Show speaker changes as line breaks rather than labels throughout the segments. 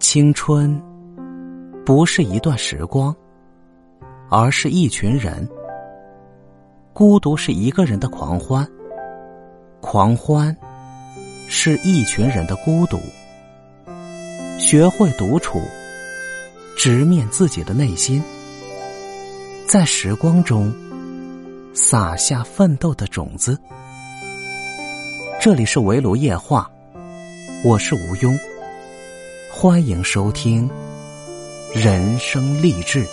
青春不是一段时光，而是一群人。孤独是一个人的狂欢，狂欢是一群人的孤独。学会独处，直面自己的内心，在时光中撒下奋斗的种子。这里是围炉夜话，我是吴庸。欢迎收听人生励志。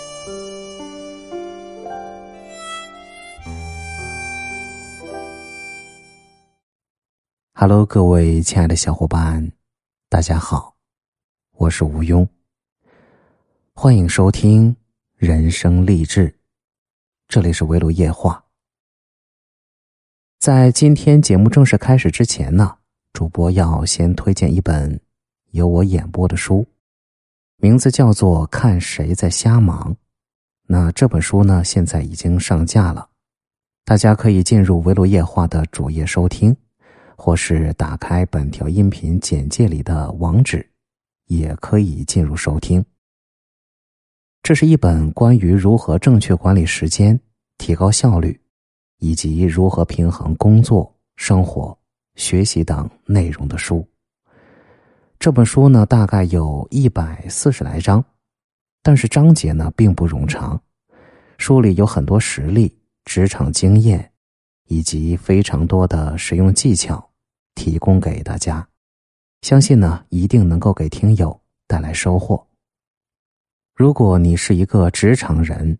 Hello，各位亲爱的小伙伴，大家好，我是吴庸。欢迎收听人生励志。这里是围炉夜话。在今天节目正式开始之前呢，主播要先推荐一本。由我演播的书，名字叫做《看谁在瞎忙》。那这本书呢，现在已经上架了，大家可以进入围炉夜话的主页收听，或是打开本条音频简介里的网址，也可以进入收听。这是一本关于如何正确管理时间、提高效率，以及如何平衡工作、生活、学习等内容的书。这本书呢，大概有一百四十来章，但是章节呢并不冗长。书里有很多实例、职场经验，以及非常多的实用技巧，提供给大家。相信呢，一定能够给听友带来收获。如果你是一个职场人，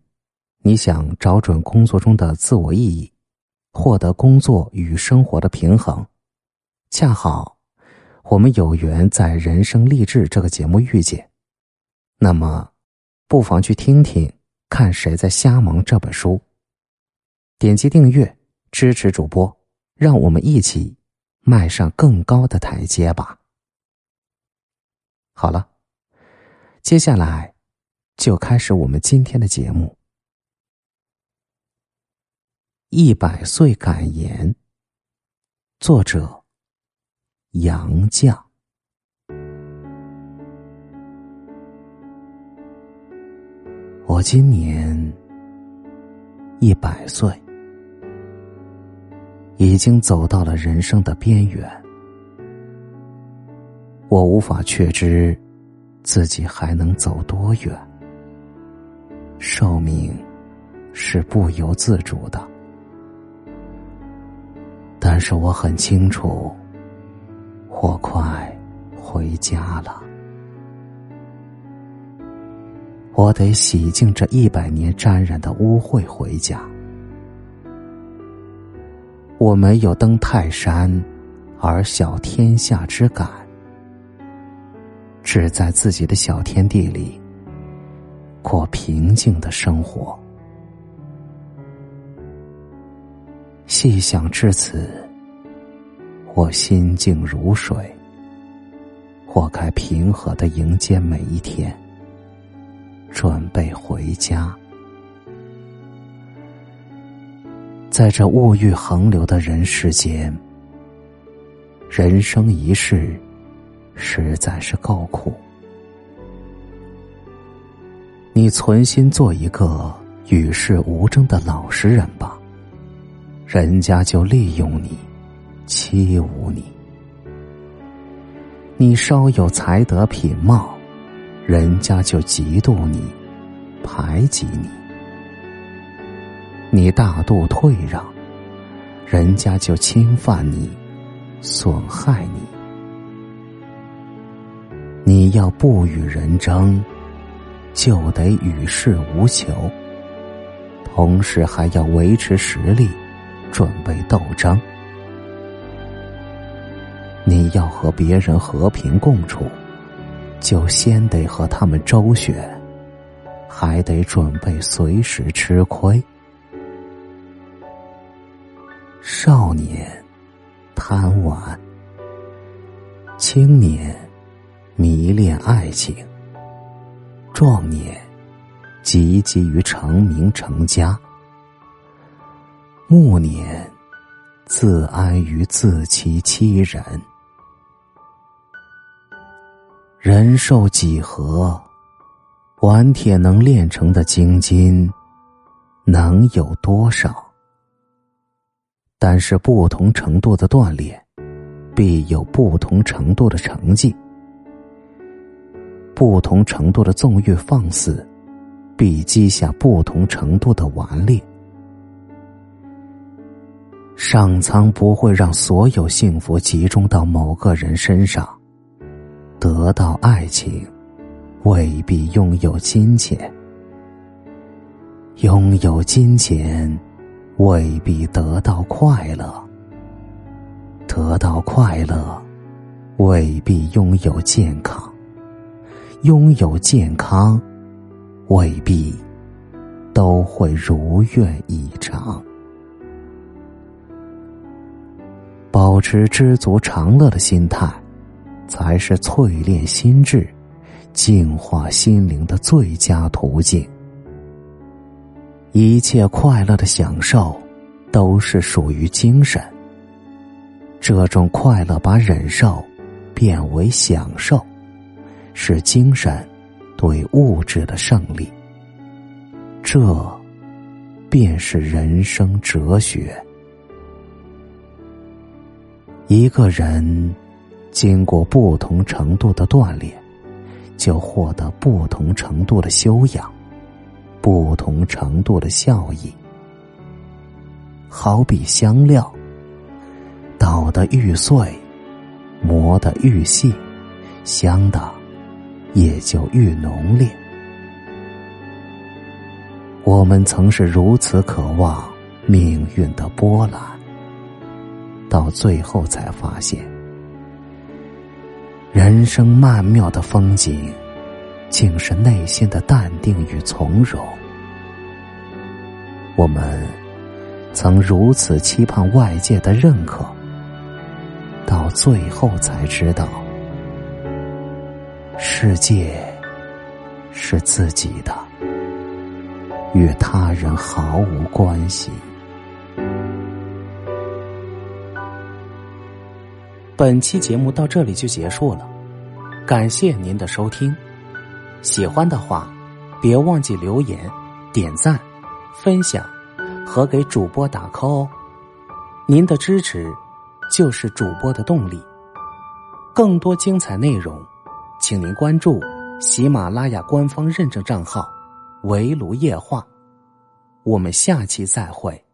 你想找准工作中的自我意义，获得工作与生活的平衡，恰好。我们有缘在《人生励志》这个节目遇见，那么，不妨去听听《看谁在瞎忙》这本书。点击订阅支持主播，让我们一起迈上更高的台阶吧。好了，接下来就开始我们今天的节目。一百岁感言，作者。杨绛，我今年一百岁，已经走到了人生的边缘。我无法确知自己还能走多远。寿命是不由自主的，但是我很清楚。我快回家了，我得洗净这一百年沾染的污秽回家。我没有登泰山而小天下之感，只在自己的小天地里过平静的生活。细想至此。我心静如水，我该平和的迎接每一天，准备回家。在这物欲横流的人世间，人生一世，实在是够苦。你存心做一个与世无争的老实人吧，人家就利用你。欺侮你，你稍有才德品貌，人家就嫉妒你，排挤你；你大度退让，人家就侵犯你，损害你。你要不与人争，就得与世无求，同时还要维持实力，准备斗争。你要和别人和平共处，就先得和他们周旋，还得准备随时吃亏。少年贪玩，青年迷恋爱情，壮年积极于成名成家，暮年自安于自欺欺人。人寿几何？顽铁能炼成的精金，能有多少？但是不同程度的锻炼，必有不同程度的成绩；不同程度的纵欲放肆，必积下不同程度的顽劣。上苍不会让所有幸福集中到某个人身上。得到爱情，未必拥有金钱；拥有金钱，未必得到快乐；得到快乐，未必拥有健康；拥有健康，未必都会如愿以偿。保持知足常乐的心态。才是淬炼心智、净化心灵的最佳途径。一切快乐的享受，都是属于精神。这种快乐把忍受变为享受，是精神对物质的胜利。这便是人生哲学。一个人。经过不同程度的锻炼，就获得不同程度的修养，不同程度的效益。好比香料，捣得愈碎，磨得愈细，香的也就愈浓烈。我们曾是如此渴望命运的波澜，到最后才发现。人生曼妙的风景，竟是内心的淡定与从容。我们曾如此期盼外界的认可，到最后才知道，世界是自己的，与他人毫无关系。
本期节目到这里就结束了，感谢您的收听。喜欢的话，别忘记留言、点赞、分享和给主播打 call 哦。您的支持就是主播的动力。更多精彩内容，请您关注喜马拉雅官方认证账号“围炉夜话”。我们下期再会。